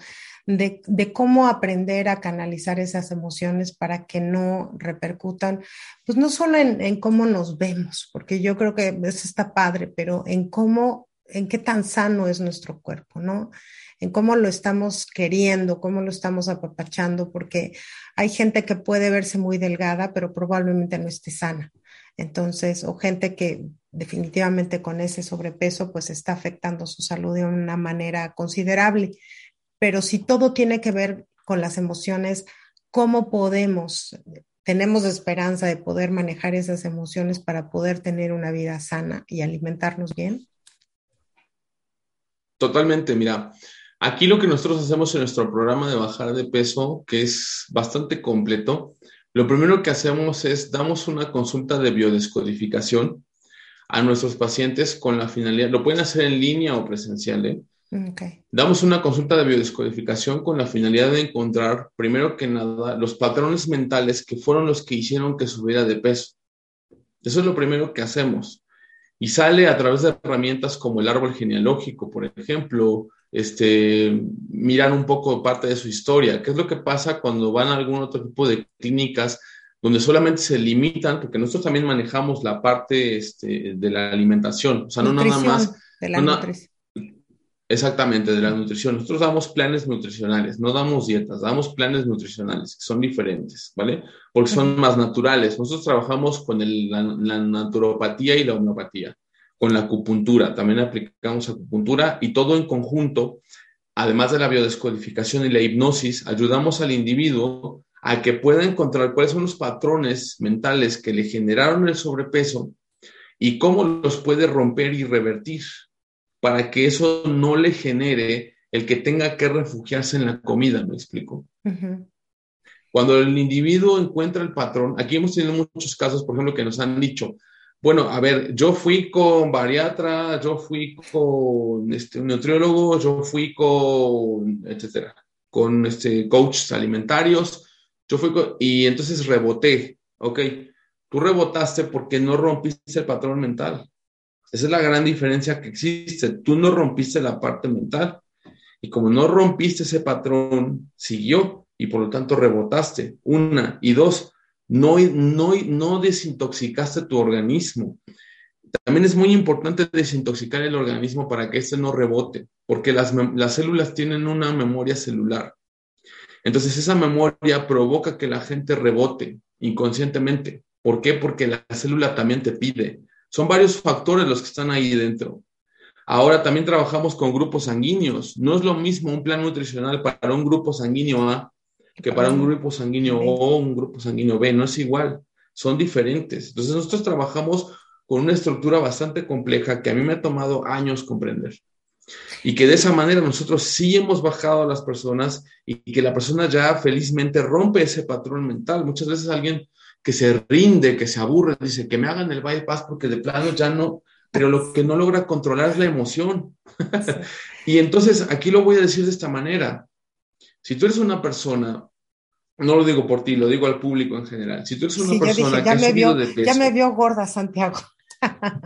de, cómo aprender a canalizar esas emociones para que no repercutan, pues no solo en, cómo nos vemos, porque yo creo que eso está padre, pero en cómo, en qué tan sano es nuestro cuerpo, ¿no? En cómo lo estamos queriendo, cómo lo estamos apapachando, porque hay gente que puede verse muy delgada, pero probablemente no esté sana. Entonces, o gente que definitivamente con ese sobrepeso, pues está afectando su salud de una manera considerable pero si todo tiene que ver con las emociones, ¿cómo podemos, tenemos esperanza de poder manejar esas emociones para poder tener una vida sana y alimentarnos bien? Totalmente, mira, aquí lo que nosotros hacemos en nuestro programa de bajar de peso, que es bastante completo, lo primero que hacemos es damos una consulta de biodescodificación a nuestros pacientes con la finalidad, lo pueden hacer en línea o presencial, ¿eh? Damos una consulta de biodescodificación con la finalidad de encontrar, primero que nada, los patrones mentales que fueron los que hicieron que subiera de peso. Eso es lo primero que hacemos. Y sale a través de herramientas como el árbol genealógico, por ejemplo, este, mirar un poco parte de su historia. ¿Qué es lo que pasa cuando van a algún otro tipo de clínicas donde solamente se limitan, porque nosotros también manejamos la parte este, de la alimentación, o sea, no nada más... De la nutrición Exactamente, de la nutrición. Nosotros damos planes nutricionales, no damos dietas, damos planes nutricionales que son diferentes, ¿vale? Porque son más naturales. Nosotros trabajamos con la, naturopatía y la homeopatía, con la acupuntura, también aplicamos acupuntura y todo en conjunto, además de la biodescodificación y la hipnosis, ayudamos al individuo a que pueda encontrar cuáles son los patrones mentales que le generaron el sobrepeso y cómo los puede romper y revertir para que eso no le genere el que tenga que refugiarse en la comida, me explico. Cuando el individuo encuentra el patrón, aquí hemos tenido muchos casos, por ejemplo, que nos han dicho, bueno, a ver, yo fui con bariatra, yo fui con este, un nutriólogo, yo fui con, etcétera, con este, coaches alimentarios, yo fui con, y entonces reboté, ok, tú rebotaste porque no rompiste el patrón mental. Esa es la gran diferencia que existe. Tú no rompiste la parte mental y como no rompiste ese patrón, siguió y por lo tanto rebotaste. Una y dos, no, no, no desintoxicaste tu organismo. También es muy importante desintoxicar el organismo para que este no rebote, porque las, las células tienen una memoria celular. Entonces esa memoria provoca que la gente rebote inconscientemente. ¿Por qué? Porque la célula también te pide. Son varios factores los que están ahí dentro. Ahora también trabajamos con grupos sanguíneos. No es lo mismo un plan nutricional para un grupo sanguíneo A que para un grupo sanguíneo O o un grupo sanguíneo B. No es igual. Son diferentes. Entonces nosotros trabajamos con una estructura bastante compleja que a mí me ha tomado años comprender. Y que de esa manera nosotros sí hemos bajado a las personas y que la persona ya felizmente rompe ese patrón mental. Muchas veces alguien que se rinde, que se aburre, dice que me hagan el bypass porque de plano ya no, pero lo que no logra controlar es la emoción. y entonces aquí lo voy a decir de esta manera. Si tú eres una persona, no lo digo por ti, lo digo al público en general. Si tú eres una persona que ha subido de peso. Ya me vio gorda, Santiago.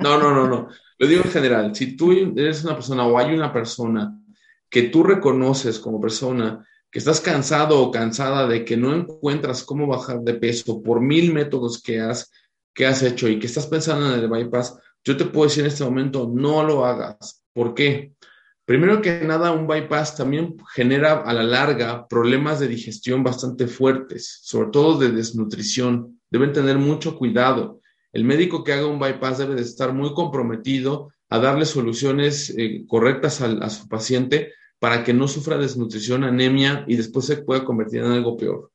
no, no, no, no. Lo digo en general. Si tú eres una persona o hay una persona que tú reconoces como persona que estás cansado o cansada de que no encuentras cómo bajar de peso por mil métodos que has, que has hecho y que estás pensando en el bypass, yo te puedo decir en este momento, no lo hagas. ¿Por qué? Primero que nada, un bypass también genera a la larga problemas de digestión bastante fuertes, sobre todo de desnutrición. Deben tener mucho cuidado. El médico que haga un bypass debe de estar muy comprometido a darle soluciones eh, correctas a su paciente para que no sufra desnutrición, anemia y después se pueda convertir en algo peor.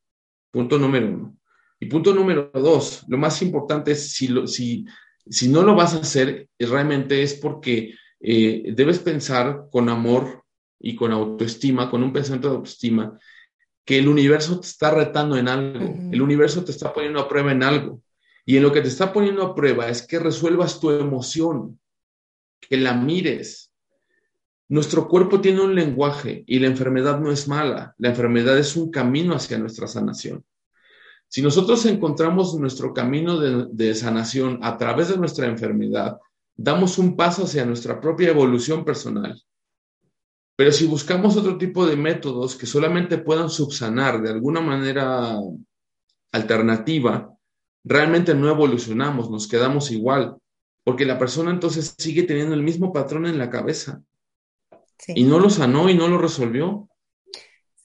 Punto número uno. Y punto número dos, lo más importante es si, si, si no lo vas a hacer, realmente es porque eh, debes pensar con amor y con autoestima, con un pensamiento de autoestima, que el universo te está retando en algo, el universo te está poniendo a prueba en algo. Y en lo que te está poniendo a prueba es que resuelvas tu emoción, que la mires, nuestro cuerpo tiene un lenguaje y la enfermedad no es mala, la enfermedad es un camino hacia nuestra sanación. Si nosotros encontramos nuestro camino de, sanación a través de nuestra enfermedad, damos un paso hacia nuestra propia evolución personal. Pero si buscamos otro tipo de métodos que solamente puedan subsanar de alguna manera alternativa, realmente no evolucionamos, nos quedamos igual, porque la persona entonces sigue teniendo el mismo patrón en la cabeza. Y no lo sanó y no lo resolvió.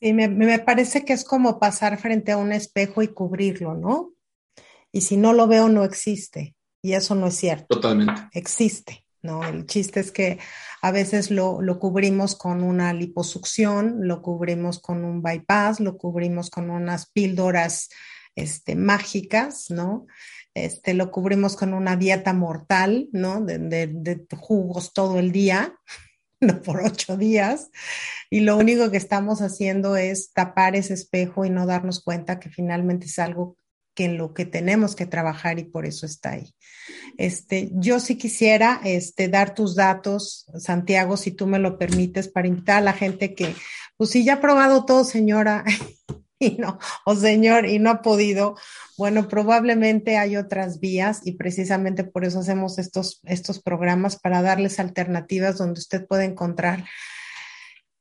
Sí, me, parece que es como pasar frente a un espejo y cubrirlo, ¿no? Y si no lo veo, no existe. Y eso no es cierto. Totalmente. Existe, ¿no? El chiste es que a veces lo, lo cubrimos con una liposucción, lo cubrimos con un bypass, lo cubrimos con unas píldoras este, mágicas, ¿no? Este, lo cubrimos con una dieta mortal, ¿no? De, de jugos todo el día, por ocho días. Y lo único que estamos haciendo es tapar ese espejo y no darnos cuenta que finalmente es algo que en lo que tenemos que trabajar y por eso está ahí. Este, yo sí quisiera este, dar tus datos, Santiago, si tú me lo permites, para invitar a la gente que, pues si ya ha probado todo, señora, y no, o señor, y no ha podido, bueno, probablemente hay otras vías y precisamente por eso hacemos estos, estos programas para darles alternativas donde usted puede encontrar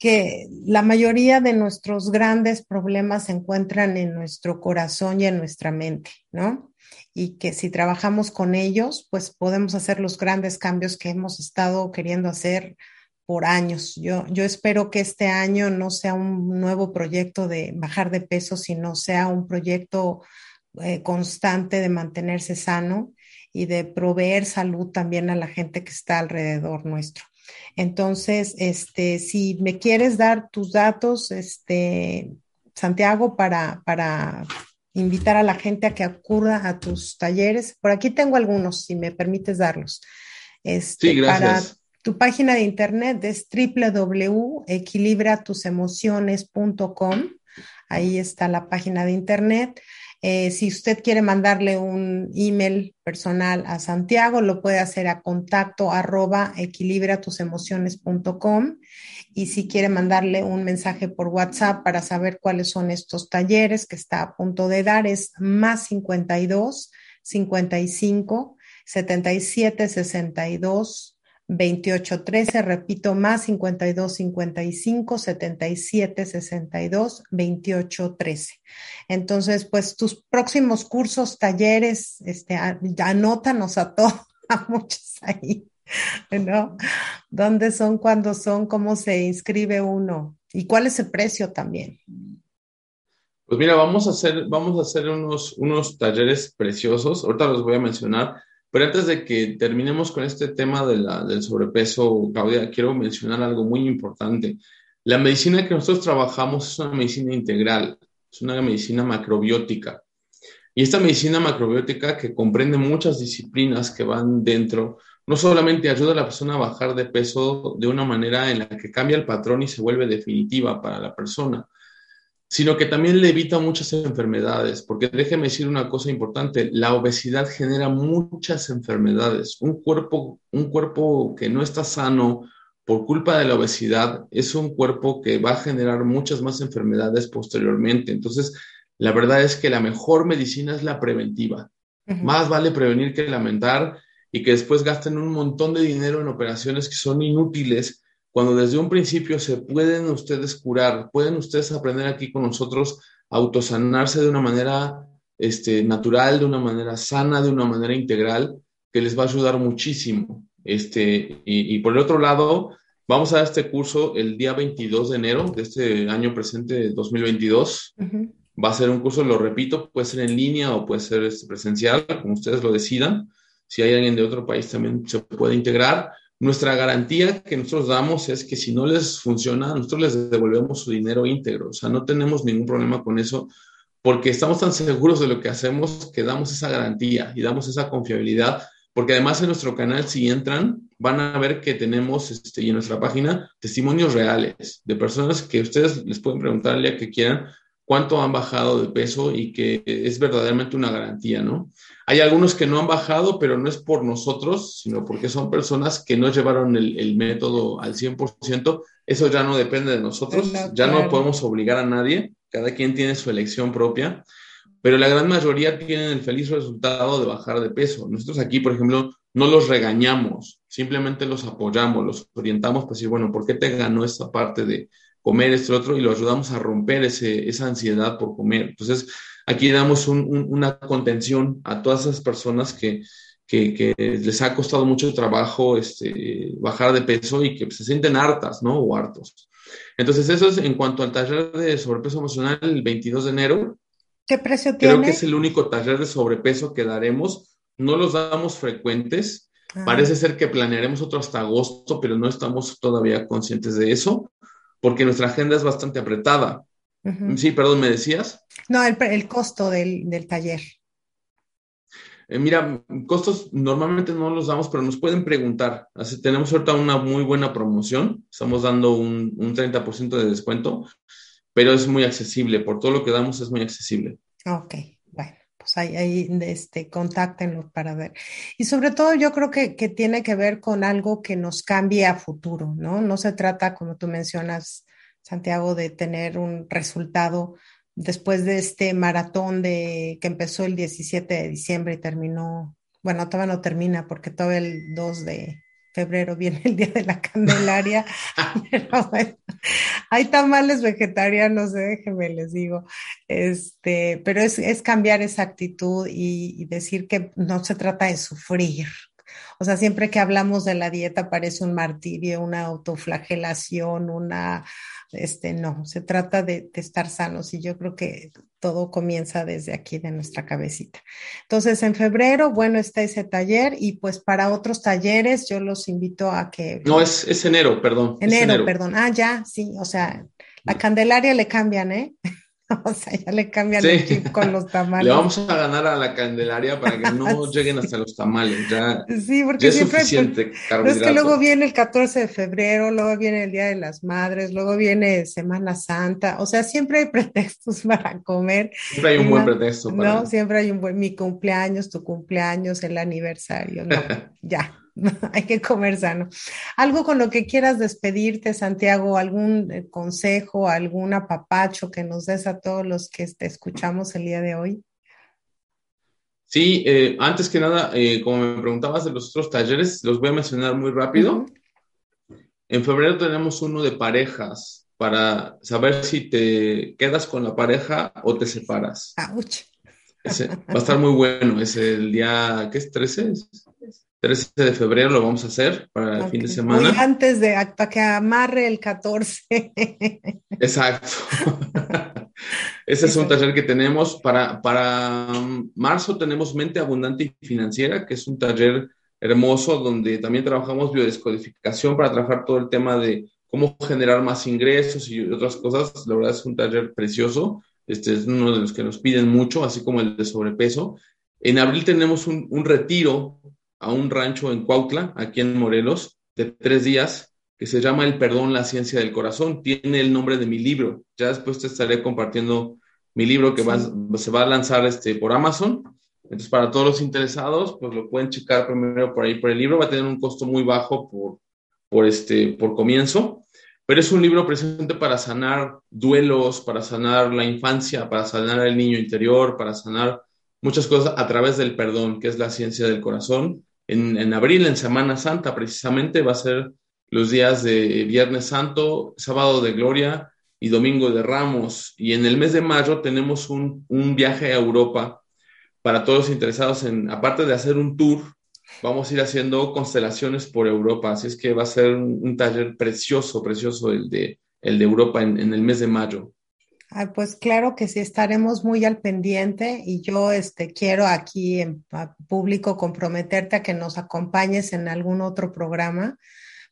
que la mayoría de nuestros grandes problemas se encuentran en nuestro corazón y en nuestra mente, ¿no? Y que si trabajamos con ellos, pues podemos hacer los grandes cambios que hemos estado queriendo hacer por años. Yo, yo espero que este año no sea un nuevo proyecto de bajar de peso, sino sea un proyecto eh, constante de mantenerse sano y de proveer salud también a la gente que está alrededor nuestro. Entonces, este, si me quieres dar tus datos, este, Santiago, para, para invitar a la gente a que acuda a tus talleres. Por aquí tengo algunos, si me permites darlos. Este, sí, gracias. Tu página de internet es www.equilibratusemociones.com. Ahí está la página de internet. Eh, si usted quiere mandarle un email personal a Santiago, lo puede hacer a contacto arroba equilibratusemociones.com. Y si quiere mandarle un mensaje por WhatsApp para saber cuáles son estos talleres que está a punto de dar, es más 52 55 77 62 2813, repito, más 52 55 77 62 28 13. Entonces, pues tus próximos cursos, talleres, este, anótanos a todos, a muchos ahí, ¿no? ¿Dónde son, cuándo son, cómo se inscribe uno y cuál es el precio también? Pues mira, vamos a hacer, vamos a hacer unos, unos talleres preciosos. Ahorita los voy a mencionar pero antes de que terminemos con este tema de la, del sobrepeso, Claudia, quiero mencionar algo muy importante. La medicina que nosotros trabajamos es una medicina integral, es una medicina macrobiótica. Y esta medicina macrobiótica que comprende muchas disciplinas que van dentro, no solamente ayuda a la persona a bajar de peso de una manera en la que cambia el patrón y se vuelve definitiva para la persona, sino que también le evita muchas enfermedades, porque déjeme decir una cosa importante, la obesidad genera muchas enfermedades. Un cuerpo, un cuerpo que no está sano por culpa de la obesidad es un cuerpo que va a generar muchas más enfermedades posteriormente. Entonces, la verdad es que la mejor medicina es la preventiva. Más vale prevenir que lamentar y que después gasten un montón de dinero en operaciones que son inútiles cuando desde un principio se pueden ustedes curar, pueden ustedes aprender aquí con nosotros a autosanarse de una manera este, natural, de una manera sana, de una manera integral, que les va a ayudar muchísimo. Este, y, por el otro lado, vamos a dar este curso el día 22 de enero de este año presente de 2022. Va a ser un curso, lo repito, puede ser en línea o puede ser este, presencial, como ustedes lo decidan. Si hay alguien de otro país también se puede integrar nuestra garantía que nosotros damos es que si no les funciona, nosotros les devolvemos su dinero íntegro. O sea, no tenemos ningún problema con eso porque estamos tan seguros de lo que hacemos que damos esa garantía y damos esa confiabilidad. Porque además en nuestro canal, si entran, van a ver que tenemos este, y en nuestra página testimonios reales de personas que ustedes les pueden preguntar al día que quieran cuánto han bajado de peso y que es verdaderamente una garantía, ¿no? Hay algunos que no han bajado, pero no es por nosotros, sino porque son personas que no llevaron el, método al 100%. Eso ya no depende de nosotros, ya no podemos obligar a nadie, cada quien tiene su elección propia, pero la gran mayoría tienen el feliz resultado de bajar de peso. Nosotros aquí, por ejemplo, no los regañamos, simplemente los apoyamos, los orientamos para decir, bueno, ¿por qué te ganó esta parte de, comer esto otro y lo ayudamos a romper ese, esa ansiedad por comer. Entonces, aquí damos una contención a todas esas personas que, que, les ha costado mucho trabajo este, bajar de peso y que se sienten hartas, ¿no? O hartos. Entonces, eso es en cuanto al taller de sobrepeso emocional el 22 de enero. ¿Qué precio tiene? Creo que es el único taller de sobrepeso que daremos. No los damos frecuentes. Ah. Parece ser que planearemos otro hasta agosto, pero no estamos todavía conscientes de eso porque nuestra agenda es bastante apretada. Sí, perdón, ¿me decías? No, el, costo del, taller. Eh, mira, costos normalmente no los damos, pero nos pueden preguntar. Así, tenemos ahorita una muy buena promoción. Estamos dando un, un 30% de descuento, pero es muy accesible. Por todo lo que damos es muy accesible. Ok pues ahí, este, contáctenlo para ver. Y sobre todo yo creo que, que, tiene que ver con algo que nos cambie a futuro, ¿no? No se trata, como tú mencionas, Santiago, de tener un resultado después de este maratón de que empezó el 17 de diciembre y terminó, bueno, todavía no termina porque todavía el 2 de, febrero viene el día de la Candelaria. hay tamales vegetarianos, déjenme les digo. Este, pero es, es cambiar esa actitud y, y, decir que no se trata de sufrir. O sea, siempre que hablamos de la dieta parece un martirio, una autoflagelación, una este, no, se trata de, estar sanos y yo creo que todo comienza desde aquí, de nuestra cabecita. Entonces, en febrero, bueno, está ese taller y pues para otros talleres yo los invito a que... No, es, es enero, perdón. enero, perdón. Ah, ya, sí, o sea, la Candelaria le cambian, ¿eh? O sea, ya le cambian el chip con los tamales. Le vamos a ganar a la Candelaria para que no lleguen hasta los tamales. Ya, sí, porque es suficiente Pero es que luego viene el 14 de febrero, luego viene el Día de las Madres, luego viene Semana Santa. O sea, siempre hay pretextos para comer. Siempre hay un buen pretexto. No, siempre hay un buen, mi cumpleaños, tu cumpleaños, el aniversario. No, ya. hay que comer sano. Algo con lo que quieras despedirte, Santiago, algún eh, consejo, algún apapacho que nos des a todos los que te escuchamos el día de hoy. Sí, eh, antes que nada, eh, como me preguntabas de los otros talleres, los voy a mencionar muy rápido. En febrero tenemos uno de parejas para saber si te quedas con la pareja o te separas. va a estar muy bueno. Es el día, ¿qué es? ¿13? 13 de febrero lo vamos a hacer para el fin de semana. antes de para que amarre el 14. Exacto. Ese es un taller que tenemos. Para, para marzo tenemos Mente Abundante y Financiera, que es un taller hermoso donde también trabajamos biodescodificación para trabajar todo el tema de cómo generar más ingresos y otras cosas. La verdad es un taller precioso. Este es uno de los que nos piden mucho, así como el de sobrepeso. En abril tenemos un, un retiro a un rancho en Cuautla, aquí en Morelos, de tres días, que se llama El Perdón, la Ciencia del Corazón. Tiene el nombre de mi libro. Ya después te estaré compartiendo mi libro que va, se va a lanzar este, por Amazon. Entonces, para todos los interesados, pues lo pueden checar primero por ahí por el libro. Va a tener un costo muy bajo por, por, este, por comienzo, pero es un libro precisamente para sanar duelos, para sanar la infancia, para sanar el niño interior, para sanar muchas cosas a través del perdón, que es la ciencia del corazón en, abril, en Semana Santa, precisamente, va a ser los días de Viernes Santo, Sábado de Gloria y Domingo de Ramos. Y en el mes de mayo tenemos un, viaje a Europa para todos los interesados en, aparte de hacer un tour, vamos a ir haciendo constelaciones por Europa. Así es que va a ser un, taller precioso, precioso el de, el de Europa en, en el mes de mayo. Pues claro que sí, estaremos muy al pendiente y yo este, quiero aquí en público comprometerte a que nos acompañes en algún otro programa,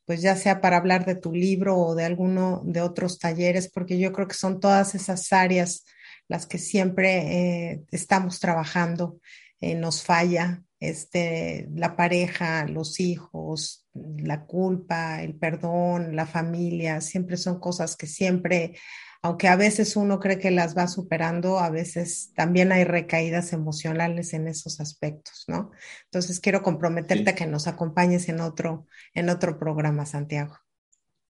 pues ya sea para hablar de tu libro o de alguno de otros talleres, porque yo creo que son todas esas áreas las que siempre eh, estamos trabajando, eh, nos falla, este, la pareja, los hijos, la culpa, el perdón, la familia, siempre son cosas que siempre aunque a veces uno cree que las va superando, a veces también hay recaídas emocionales en esos aspectos, ¿no? Entonces quiero comprometerte a que nos acompañes en otro, en otro programa, Santiago.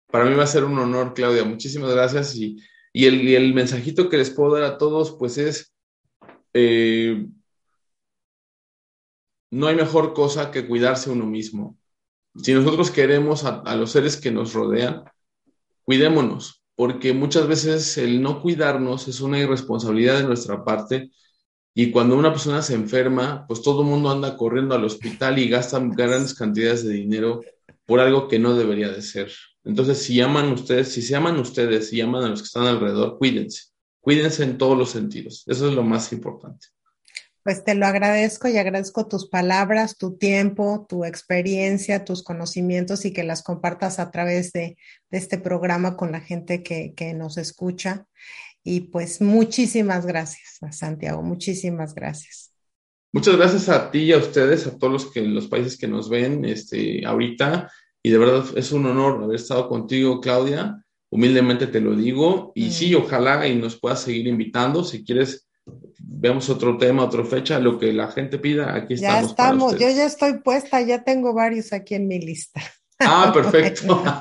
Para mí va a ser un honor, Claudia. Muchísimas gracias. Y, el, mensajito que les puedo dar a todos, pues es, eh, no hay mejor cosa que cuidarse uno mismo. Si nosotros queremos a los seres que nos rodean, cuidémonos, porque muchas veces el no cuidarnos es una irresponsabilidad de nuestra parte y cuando una persona se enferma, pues todo el mundo anda corriendo al hospital y gasta grandes cantidades de dinero por algo que no debería de ser. Entonces, si aman ustedes, si se aman ustedes y aman a los que están alrededor, cuídense. Cuídense en todos los sentidos. Eso es lo más importante. Pues te lo agradezco y agradezco tus palabras, tu tiempo, tu experiencia, tus conocimientos y que las compartas a través de, este programa con la gente que, nos escucha. Y pues muchísimas gracias, Santiago, muchísimas gracias. Muchas gracias a ti y a ustedes, a todos los, que, los países que nos ven este, ahorita. Y de verdad es un honor haber estado contigo, Claudia. Humildemente te lo digo. Y sí, mm. ojalá y nos puedas seguir invitando. Si quieres vemos otro tema, otra fecha, lo que la gente pida, aquí estamos. Ya estamos, yo ya estoy puesta, ya tengo varios aquí en mi lista. Ah, perfecto.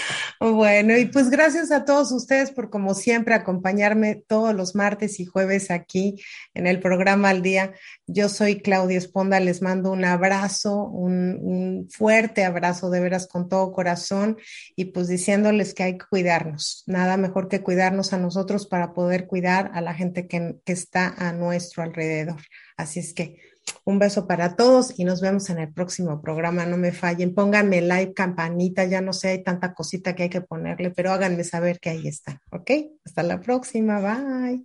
Bueno, y pues gracias a todos ustedes por, como siempre, acompañarme todos los martes y jueves aquí en el programa Al Día. Yo soy Claudia Esponda, les mando un abrazo, un, fuerte abrazo de veras con todo corazón y pues diciéndoles que hay que cuidarnos. Nada mejor que cuidarnos a nosotros para poder cuidar a la gente que, está a nuestro alrededor. Así es que un beso para todos y nos vemos en el próximo programa. No me fallen. Pónganme like, campanita. Ya no sé, hay tanta cosita que hay que ponerle, pero háganme saber que ahí está. ¿Ok? Hasta la próxima. Bye.